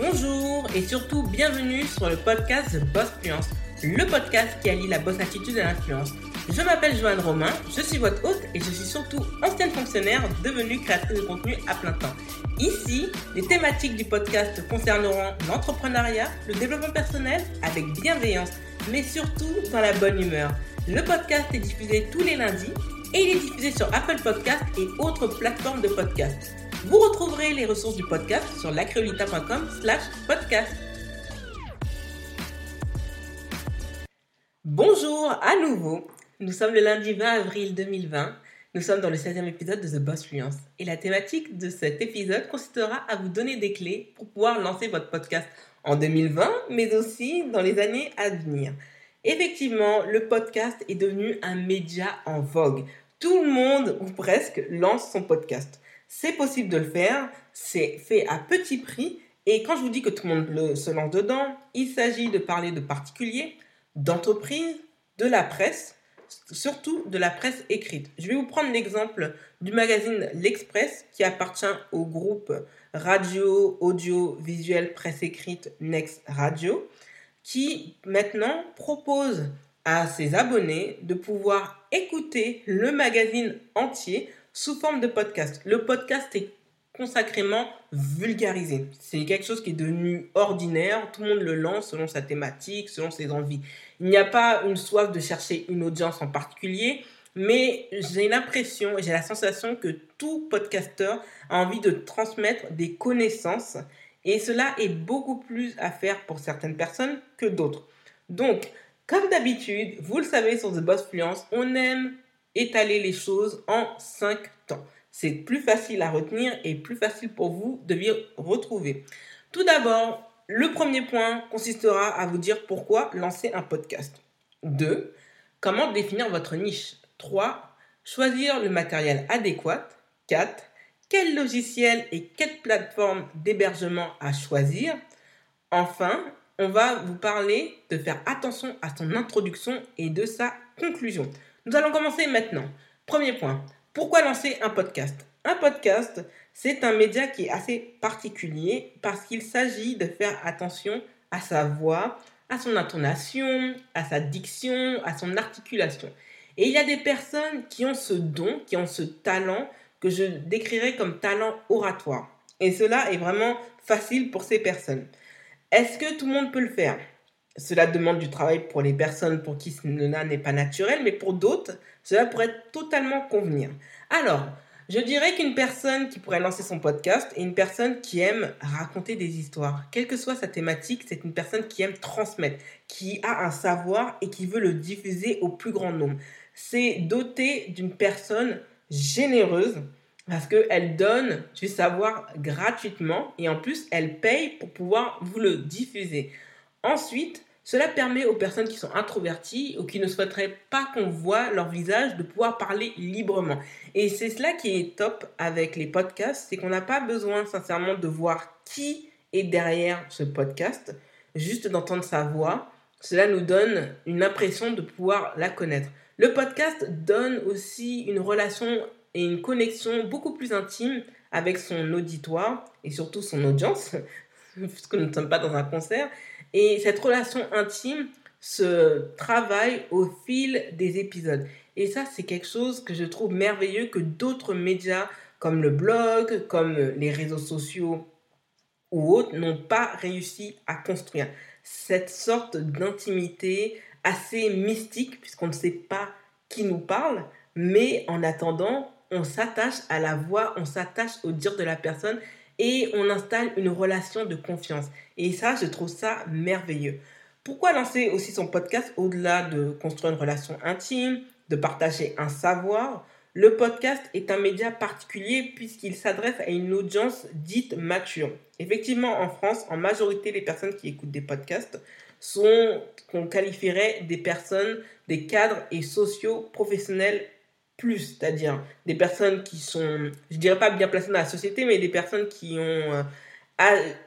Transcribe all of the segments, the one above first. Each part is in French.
Bonjour et surtout bienvenue sur le podcast The Boss Fluence, le podcast qui allie la boss attitude et l'influence. Je m'appelle Joanne Romain, je suis votre hôte et je suis surtout ancienne fonctionnaire devenue créatrice de contenu à plein temps. Ici, les thématiques du podcast concerneront l'entrepreneuriat, le développement personnel avec bienveillance, mais surtout dans la bonne humeur. Le podcast est diffusé tous les lundis et il est diffusé sur Apple Podcast et autres plateformes de podcast. Vous retrouverez les ressources du podcast sur lacreolita.com slash podcast. Bonjour à nouveau. Nous sommes le lundi 20 avril 2020. Nous sommes dans le 16e épisode de The Boss Fluence. Et la thématique de cet épisode consistera à vous donner des clés pour pouvoir lancer votre podcast en 2020, mais aussi dans les années à venir. Effectivement, le podcast est devenu un média en vogue. Tout le monde, ou presque, lance son podcast. C'est possible de le faire, c'est fait à petit prix, et quand je vous dis que tout le monde se lance dedans, il s'agit de parler de particuliers, d'entreprises, de la presse, surtout de la presse écrite. Je vais vous prendre l'exemple du magazine L'Express qui appartient au groupe radio, audio, visuel, presse écrite Next Radio qui maintenant propose à ses abonnés de pouvoir écouter le magazine entier sous forme de podcast. Le podcast est consacrément vulgarisé. C'est quelque chose qui est devenu ordinaire. Tout le monde le lance selon sa thématique, selon ses envies. Il n'y a pas une soif de chercher une audience en particulier, mais j'ai l'impression j'ai la sensation que tout podcasteur a envie de transmettre des connaissances et cela est beaucoup plus à faire pour certaines personnes que d'autres. Donc, comme d'habitude, vous le savez sur The Boss Fluence, on aime étaler les choses en 5 temps. C'est plus facile à retenir et plus facile pour vous de les retrouver. Tout d'abord, le premier point consistera à vous dire pourquoi lancer un podcast. 2. Comment définir votre niche. 3. Choisir le matériel adéquat. 4 quel logiciel et quelle plateforme d'hébergement à choisir. Enfin, on va vous parler de faire attention à son introduction et de sa conclusion. Nous allons commencer maintenant. Premier point, pourquoi lancer un podcast? Un podcast, c'est un média qui est assez particulier parce qu'il s'agit de faire attention à sa voix, à son intonation, à sa diction, à son articulation. Et il y a des personnes qui ont ce don, qui ont ce talent que je décrirais comme talent oratoire. Et cela est vraiment facile pour ces personnes. Est-ce que tout le monde peut le faire? Cela demande du travail pour les personnes pour qui cela n'est pas naturel, mais pour d'autres, cela pourrait totalement convenir. Alors, je dirais qu'une personne qui pourrait lancer son podcast est une personne qui aime raconter des histoires. Quelle que soit sa thématique, c'est une personne qui aime transmettre, qui a un savoir et qui veut le diffuser au plus grand nombre. C'est doté d'une personne généreuse parce qu'elle donne du savoir gratuitement et en plus elle paye pour pouvoir vous le diffuser. Ensuite, cela permet aux personnes qui sont introverties ou qui ne souhaiteraient pas qu'on voit leur visage de pouvoir parler librement. Et c'est cela qui est top avec les podcasts, c'est qu'on n'a pas besoin sincèrement de voir qui est derrière ce podcast, juste d'entendre sa voix. Cela nous donne une impression de pouvoir la connaître. Le podcast donne aussi une relation et une connexion beaucoup plus intime avec son auditoire et surtout son audience, puisque nous ne sommes pas dans un concert. Et cette relation intime se travaille au fil des épisodes. Et ça, c'est quelque chose que je trouve merveilleux que d'autres médias comme le blog, comme les réseaux sociaux ou autres n'ont pas réussi à construire. Cette sorte d'intimité, assez mystique, puisqu'on ne sait pas qui nous parle, mais en attendant, on s'attache à la voix, on s'attache au dire de la personne et on installe une relation de confiance. Et ça, je trouve ça merveilleux. Pourquoi lancer aussi son podcast au-delà de construire une relation intime, de partager un savoir? Le podcast est un média particulier puisqu'il s'adresse à une audience dite mature. Effectivement, en France, en majorité, les personnes qui écoutent des podcasts sont qu'on qualifierait des personnes, des cadres et sociaux professionnels plus, c'est-à-dire des personnes qui sont, je dirais pas bien placées dans la société, mais des personnes qui ont euh,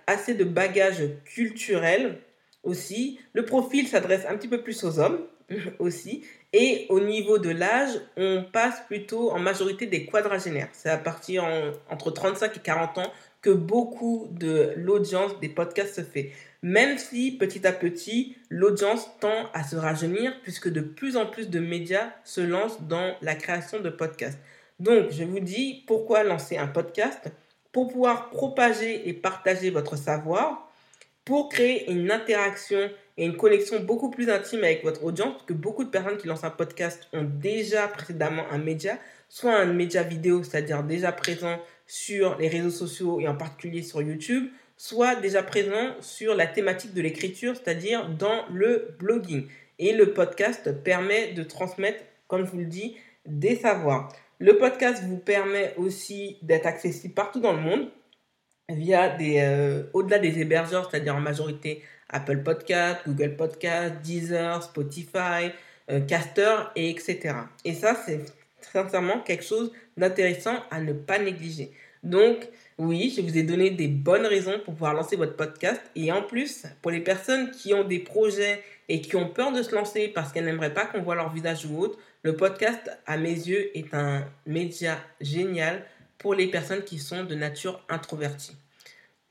assez de bagages culturels aussi. Le profil s'adresse un petit peu plus aux hommes aussi. Et au niveau de l'âge, on passe plutôt en majorité des quadragénaires. C'est à partir entre 35 et 40 ans que beaucoup de l'audience des podcasts se fait. Même si petit à petit, l'audience tend à se rajeunir puisque de plus en plus de médias se lancent dans la création de podcasts. Donc, je vous dis pourquoi lancer un podcast pour pouvoir propager et partager votre savoir, pour créer une interaction et une connexion beaucoup plus intime avec votre audience, parce que beaucoup de personnes qui lancent un podcast ont déjà précédemment un média, soit un média vidéo, c'est-à-dire déjà présent sur les réseaux sociaux et en particulier sur YouTube, soit déjà présent sur la thématique de l'écriture, c'est-à-dire dans le blogging. Et le podcast permet de transmettre, comme je vous le dis, des savoirs. Le podcast vous permet aussi d'être accessible partout dans le monde via des, euh, au-delà des hébergeurs, c'est-à-dire en majorité Apple Podcast, Google Podcast, Deezer, Spotify, euh, Caster, et etc. Et ça, c'est sincèrement quelque chose d'intéressant à ne pas négliger. Donc, oui, je vous ai donné des bonnes raisons pour pouvoir lancer votre podcast. Et en plus, pour les personnes qui ont des projets et qui ont peur de se lancer parce qu'elles n'aimeraient pas qu'on voit leur visage ou autre, le podcast, à mes yeux, est un média génial pour les personnes qui sont de nature introvertie.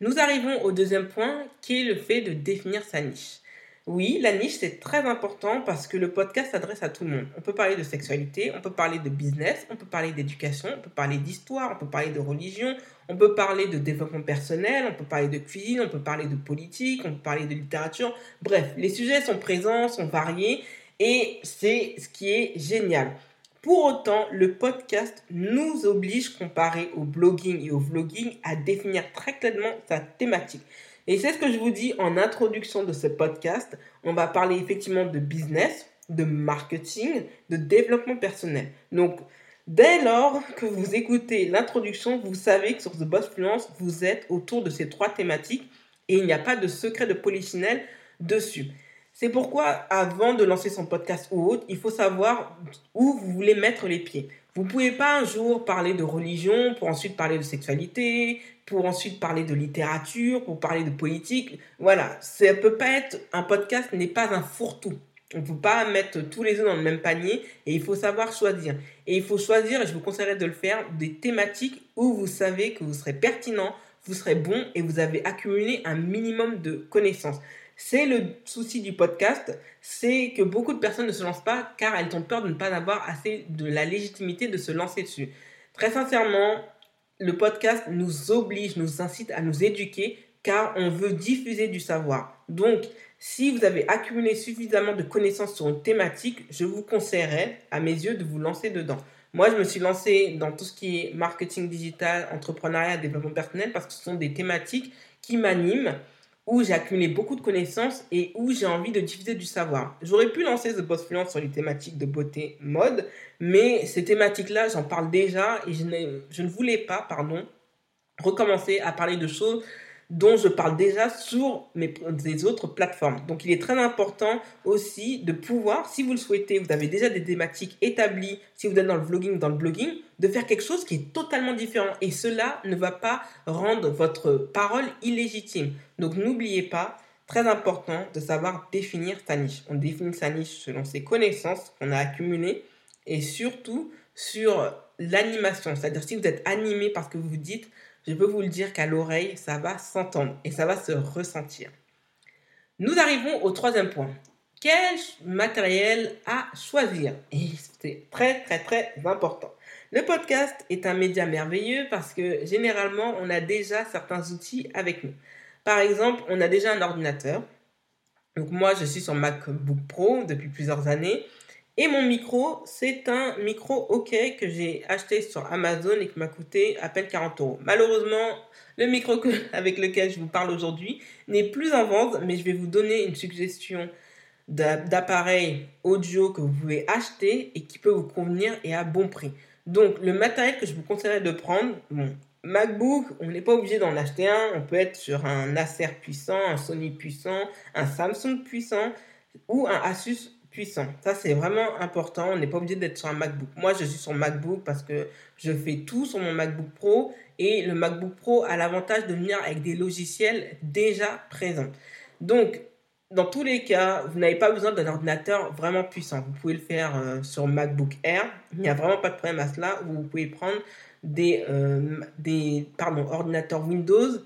Nous arrivons au deuxième point qui est le fait de définir sa niche. Oui, la niche, c'est très important parce que le podcast s'adresse à tout le monde. On peut parler de sexualité, on peut parler de business, on peut parler d'éducation, on peut parler d'histoire, on peut parler de religion, on peut parler de développement personnel, on peut parler de cuisine, on peut parler de politique, on peut parler de littérature. Bref, les sujets sont présents, sont variés et c'est ce qui est génial. Pour autant, le podcast nous oblige, comparé au blogging et au vlogging, à définir très clairement sa thématique. Et c'est ce que je vous dis en introduction de ce podcast. On va parler effectivement de business, de marketing, de développement personnel. Donc, dès lors que vous écoutez l'introduction, vous savez que sur The Boss Fluence, vous êtes autour de ces trois thématiques et il n'y a pas de secret de polichinelle dessus. C'est pourquoi, avant de lancer son podcast ou autre, il faut savoir où vous voulez mettre les pieds. Vous ne pouvez pas un jour parler de religion pour ensuite parler de sexualité, pour ensuite parler de littérature, pour parler de politique. Voilà, ça peut pas être un podcast n'est pas un fourre-tout. On ne peut pas mettre tous les œufs dans le même panier et il faut savoir choisir. Et il faut choisir, et je vous conseillerais de le faire, des thématiques où vous savez que vous serez pertinent, vous serez bon et vous avez accumulé un minimum de connaissances. C'est le souci du podcast, c'est que beaucoup de personnes ne se lancent pas car elles ont peur de ne pas avoir assez de la légitimité de se lancer dessus. Très sincèrement, le podcast nous oblige, nous incite à nous éduquer car on veut diffuser du savoir. Donc, si vous avez accumulé suffisamment de connaissances sur une thématique, je vous conseillerais, à mes yeux, de vous lancer dedans. Moi, je me suis lancé dans tout ce qui est marketing digital, entrepreneuriat, développement personnel parce que ce sont des thématiques qui m'animent où j'ai accumulé beaucoup de connaissances et où j'ai envie de diffuser du savoir. J'aurais pu lancer The Boss Fluence sur les thématiques de beauté, mode, mais ces thématiques-là, j'en parle déjà et je, je ne voulais pas, pardon, recommencer à parler de choses dont je parle déjà sur mes, des autres plateformes. Donc il est très important aussi de pouvoir, si vous le souhaitez, vous avez déjà des thématiques établies, si vous êtes dans le vlogging, dans le blogging, de faire quelque chose qui est totalement différent. Et cela ne va pas rendre votre parole illégitime. Donc n'oubliez pas, très important de savoir définir sa niche. On définit sa niche selon ses connaissances qu'on a accumulées et surtout sur l'animation. C'est-à-dire si vous êtes animé parce que vous vous dites je peux vous le dire qu'à l'oreille, ça va s'entendre et ça va se ressentir. Nous arrivons au troisième point. Quel matériel à choisir? Et c'est très très très important. Le podcast est un média merveilleux parce que généralement, on a déjà certains outils avec nous. Par exemple, on a déjà un ordinateur. Donc moi, je suis sur MacBook Pro depuis plusieurs années et mon micro, c'est un micro OK que j'ai acheté sur Amazon et qui m'a coûté à peine 40 euros. Malheureusement, le micro avec lequel je vous parle aujourd'hui n'est plus en vente, mais je vais vous donner une suggestion d'appareil audio que vous pouvez acheter et qui peut vous convenir et à bon prix. Donc, le matériel que je vous conseillerais de prendre, bon, MacBook, on n'est pas obligé d'en acheter un. On peut être sur un Acer puissant, un Sony puissant, un Samsung puissant ou un Asus puissant. Ça, c'est vraiment important. On n'est pas obligé d'être sur un MacBook. Moi, je suis sur MacBook parce que je fais tout sur mon MacBook Pro et le MacBook Pro a l'avantage de venir avec des logiciels déjà présents. Donc, dans tous les cas, vous n'avez pas besoin d'un ordinateur vraiment puissant. Vous pouvez le faire euh, sur MacBook Air. Il n'y a vraiment pas de problème à cela. Vous pouvez prendre des, euh, des pardon, ordinateurs Windows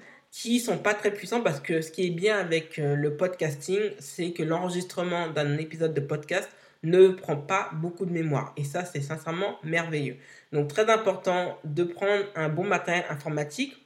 qui sont pas très puissants parce que ce qui est bien avec euh, le podcasting, c'est que l'enregistrement d'un épisode de podcast ne prend pas beaucoup de mémoire. Et ça, c'est sincèrement merveilleux. Donc, très important de prendre un bon matériel informatique.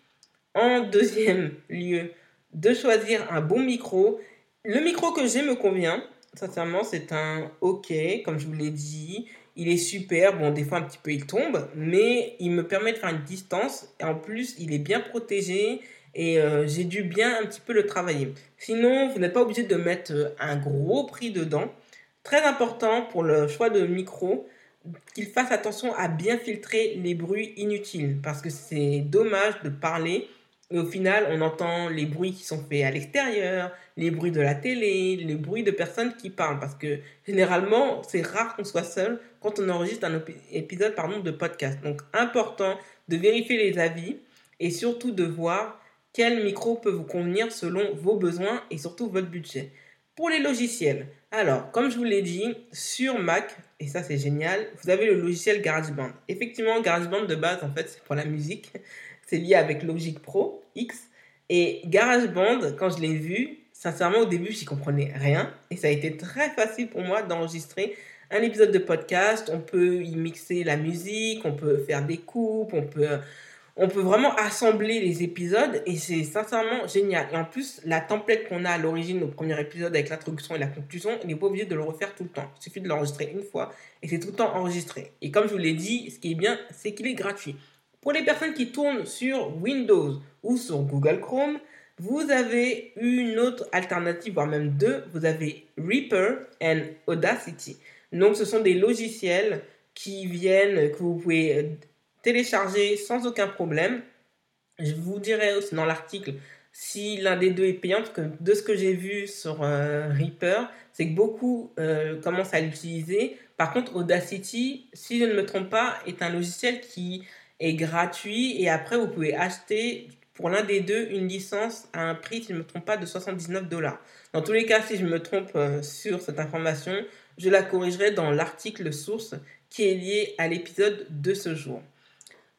En deuxième lieu, de choisir un bon micro. Le micro que j'ai me convient. Sincèrement, c'est un OK, comme je vous l'ai dit. Il est super. Bon, des fois, un petit peu, il tombe. Mais il me permet de faire une distance. Et en plus, il est bien protégé. Et euh, j'ai dû bien un petit peu le travailler. Sinon, vous n'êtes pas obligé de mettre euh, un gros prix dedans. Très important pour le choix de micro, qu'il fasse attention à bien filtrer les bruits inutiles. Parce que c'est dommage de parler et au final, on entend les bruits qui sont faits à l'extérieur, les bruits de la télé, les bruits de personnes qui parlent. Parce que généralement, c'est rare qu'on soit seul quand on enregistre un épisode pardon, de podcast. Donc, important de vérifier les avis et surtout de voir quel micro peut vous convenir selon vos besoins et surtout votre budget? Pour les logiciels, alors, comme je vous l'ai dit, sur Mac, et ça c'est génial, vous avez le logiciel GarageBand. Effectivement, GarageBand de base, en fait, c'est pour la musique. C'est lié avec Logic Pro X. Et GarageBand, quand je l'ai vu, sincèrement, au début, j'y comprenais rien. Et ça a été très facile pour moi d'enregistrer un épisode de podcast. On peut y mixer la musique, on peut faire des coupes, on peut on peut vraiment assembler les épisodes et c'est sincèrement génial. Et en plus, la template qu'on a à l'origine au premier épisode avec l'introduction et la conclusion, on n'est pas obligé de le refaire tout le temps. Il suffit de l'enregistrer une fois et c'est tout le temps enregistré. Et comme je vous l'ai dit, ce qui est bien, c'est qu'il est gratuit. Pour les personnes qui tournent sur Windows ou sur Google Chrome, vous avez une autre alternative, voire même deux. Vous avez Reaper et Audacity. Donc, ce sont des logiciels qui viennent, que vous pouvez télécharger sans aucun problème. Je vous dirai aussi dans l'article si l'un des deux est payant, parce que de ce que j'ai vu sur euh, Reaper, c'est que beaucoup euh, commencent à l'utiliser. Par contre, Audacity, si je ne me trompe pas, est un logiciel qui est gratuit et après vous pouvez acheter pour l'un des deux une licence à un prix, si je ne me trompe pas, de 79 dollars. Dans tous les cas, si je me trompe euh, sur cette information, je la corrigerai dans l'article source qui est lié à l'épisode de ce jour.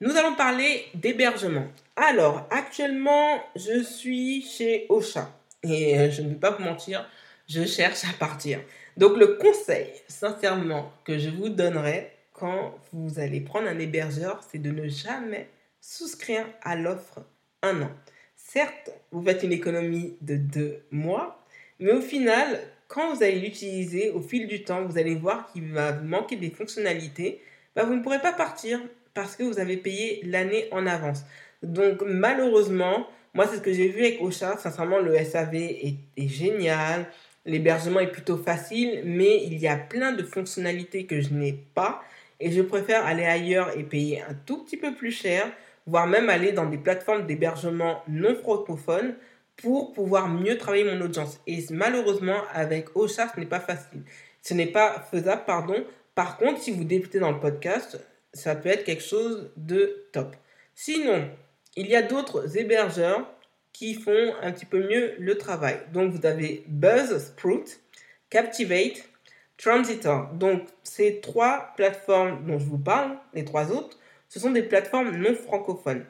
Nous allons parler d'hébergement. Alors, actuellement, je suis chez Ocha. Et euh, je ne vais pas vous mentir, je cherche à partir. Donc, le conseil, sincèrement, que je vous donnerai quand vous allez prendre un hébergeur, c'est de ne jamais souscrire à l'offre un an. Certes, vous faites une économie de deux mois, mais au final, quand vous allez l'utiliser au fil du temps, vous allez voir qu'il va vous manquer des fonctionnalités. Bah, vous ne pourrez pas partir parce que vous avez payé l'année en avance. Donc malheureusement, moi c'est ce que j'ai vu avec Ocha, sincèrement le SAV est, génial, l'hébergement est plutôt facile, mais il y a plein de fonctionnalités que je n'ai pas et je préfère aller ailleurs et payer un tout petit peu plus cher, voire même aller dans des plateformes d'hébergement non francophones pour pouvoir mieux travailler mon audience. Et malheureusement, avec Ocha, ce n'est pas facile. Ce n'est pas faisable, pardon. Par contre, si vous débutez dans le podcast, ça peut être quelque chose de top. Sinon, il y a d'autres hébergeurs qui font un petit peu mieux le travail. Donc, vous avez Buzzsprout, Captivate, Transitor. Donc, ces trois plateformes dont je vous parle, les trois autres, ce sont des plateformes non francophones.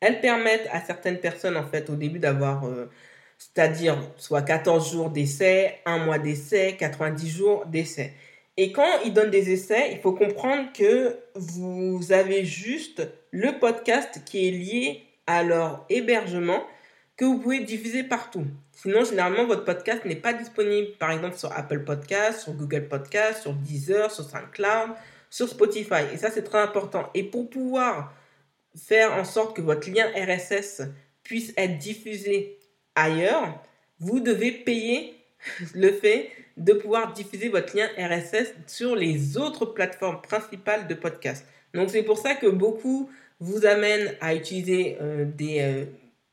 Elles permettent à certaines personnes, en fait, au début d'avoir, euh, c'est-à-dire soit 14 jours d'essai, 1 mois d'essai, 90 jours d'essai. Et quand ils donnent des essais, il faut comprendre que vous avez juste le podcast qui est lié à leur hébergement que vous pouvez diffuser partout. Sinon, généralement, votre podcast n'est pas disponible, par exemple, sur Apple Podcast, sur Google Podcast, sur Deezer, sur SoundCloud, sur Spotify. Et ça, c'est très important. Et pour pouvoir faire en sorte que votre lien RSS puisse être diffusé ailleurs, vous devez payer le fait de pouvoir diffuser votre lien RSS sur les autres plateformes principales de podcast. Donc c'est pour ça que beaucoup vous amènent à utiliser euh, des euh,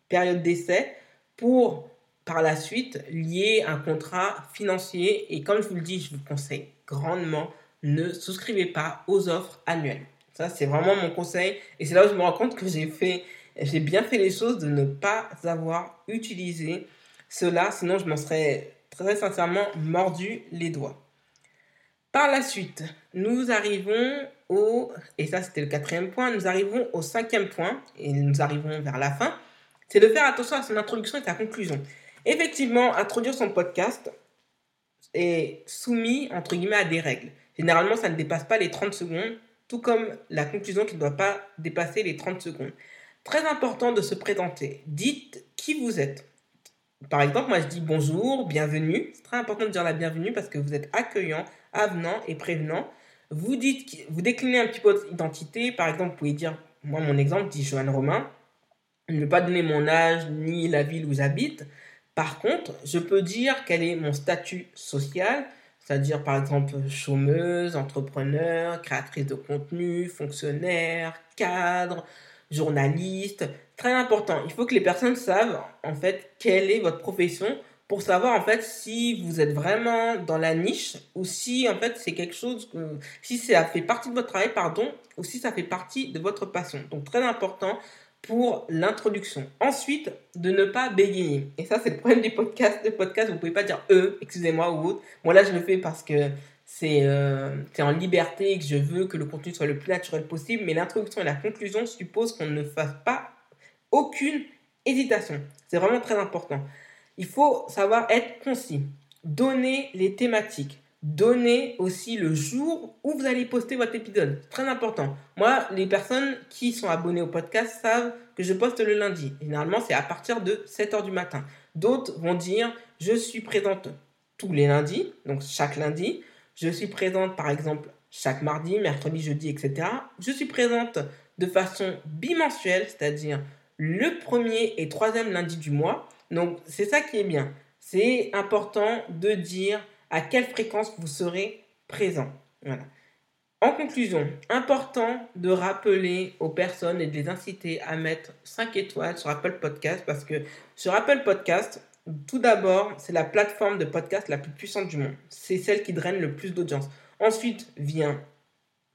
périodes d'essai pour par la suite lier un contrat financier. Et comme je vous le dis, je vous conseille grandement, ne souscrivez pas aux offres annuelles. Ça, c'est vraiment mon conseil. Et c'est là où je me rends compte que j'ai fait, j'ai bien fait les choses de ne pas avoir utilisé cela. Sinon, je m'en serais très sincèrement mordu les doigts. Par la suite, nous arrivons au, et ça c'était le quatrième point, nous arrivons au cinquième point, et nous arrivons vers la fin, c'est de faire attention à son introduction et sa conclusion. Effectivement, introduire son podcast est soumis, entre guillemets, à des règles. Généralement, ça ne dépasse pas les 30 secondes, tout comme la conclusion qui ne doit pas dépasser les 30 secondes. Très important de se présenter. Dites qui vous êtes. Par exemple, moi je dis bonjour, bienvenue. C'est très important de dire la bienvenue parce que vous êtes accueillant, avenant et prévenant. Vous dites, vous déclinez un petit peu votre identité. Par exemple, vous pouvez dire, moi mon exemple dit Joanne Romain. Ne pas donner mon âge ni la ville où j'habite. Par contre, je peux dire quel est mon statut social, c'est-à-dire par exemple chômeuse, entrepreneur, créatrice de contenu, fonctionnaire, cadre, journaliste. Très important, il faut que les personnes savent en fait quelle est votre profession pour savoir en fait si vous êtes vraiment dans la niche ou si en fait c'est quelque chose si ça fait partie de votre travail pardon ou si ça fait partie de votre passion. Donc très important pour l'introduction. Ensuite, de ne pas bégayer. Et ça, c'est le problème du podcast. Le podcast, vous pouvez pas dire eux, excusez-moi ou autre. Moi, là, je le fais parce que euh, c'est en liberté que je veux que le contenu soit le plus naturel possible. Mais l'introduction et la conclusion supposent qu'on ne fasse pas aucune hésitation. C'est vraiment très important. Il faut savoir être concis. Donner les thématiques. Donnez aussi le jour où vous allez poster votre épisode. Très important. Moi, les personnes qui sont abonnées au podcast savent que je poste le lundi. Généralement, c'est à partir de 7h du matin. D'autres vont dire, je suis présente tous les lundis, donc chaque lundi. Je suis présente, par exemple, chaque mardi, mercredi, jeudi, etc. Je suis présente de façon bimensuelle, c'est-à-dire le premier et troisième lundi du mois. Donc, c'est ça qui est bien. C'est important de dire à quelle fréquence vous serez présent. En conclusion, important de rappeler aux personnes et de les inciter à mettre 5 étoiles sur Apple Podcast parce que sur Apple Podcast, tout d'abord, c'est la plateforme de podcast la plus puissante du monde. C'est celle qui draine le plus d'audience. Ensuite vient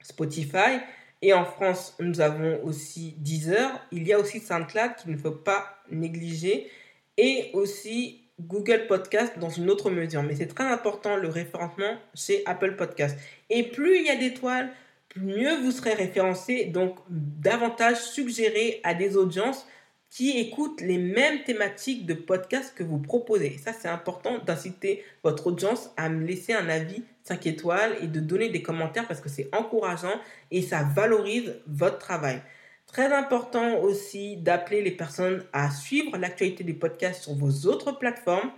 Spotify. Et en France, nous avons aussi Deezer. Il y a aussi SoundCloud qu'il ne faut pas négliger. Et aussi Google Podcast dans une autre mesure. Mais c'est très important le référencement chez Apple Podcast. Et plus il y a d'étoiles, mieux vous serez référencé, donc davantage suggéré à des audiences qui écoutent les mêmes thématiques de podcast que vous proposez. Ça, c'est important d'inciter votre audience à me laisser un avis 5 étoiles et de donner des commentaires parce que c'est encourageant et ça valorise votre travail. Très important aussi d'appeler les personnes à suivre l'actualité des podcasts sur vos autres plateformes,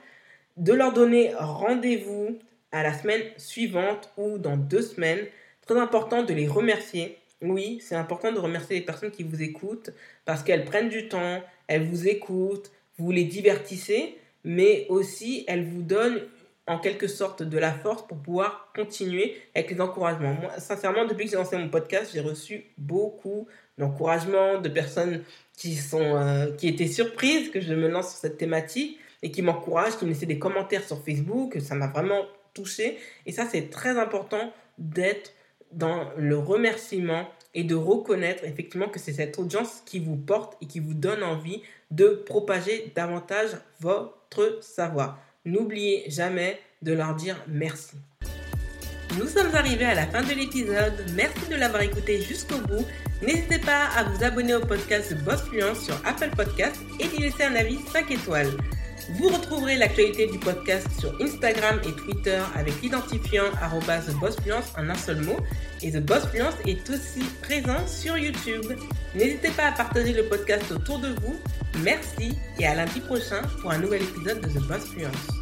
de leur donner rendez-vous à la semaine suivante ou dans deux semaines. Très important de les remercier. Oui, c'est important de remercier les personnes qui vous écoutent parce qu'elles prennent du temps, elles vous écoutent, vous les divertissez, mais aussi elles vous donnent en quelque sorte de la force pour pouvoir continuer avec les encouragements. Moi, sincèrement, depuis que j'ai lancé mon podcast, j'ai reçu beaucoup d'encouragements, de personnes qui, sont, euh, qui étaient surprises que je me lance sur cette thématique et qui m'encouragent, qui me laissaient des commentaires sur Facebook. Ça m'a vraiment touché. Et ça, c'est très important d'être dans le remerciement et de reconnaître effectivement que c'est cette audience qui vous porte et qui vous donne envie de propager davantage votre savoir. N'oubliez jamais de leur dire merci. Nous sommes arrivés à la fin de l'épisode. Merci de l'avoir écouté jusqu'au bout. N'hésitez pas à vous abonner au podcast Boss Fluence sur Apple Podcast et d'y laisser un avis 5 étoiles. Vous retrouverez l'actualité du podcast sur Instagram et Twitter avec l'identifiant TheBossFluence en un seul mot. Et The Boss Fluence est aussi présent sur YouTube. N'hésitez pas à partager le podcast autour de vous. Merci et à lundi prochain pour un nouvel épisode de The Boss Fluence.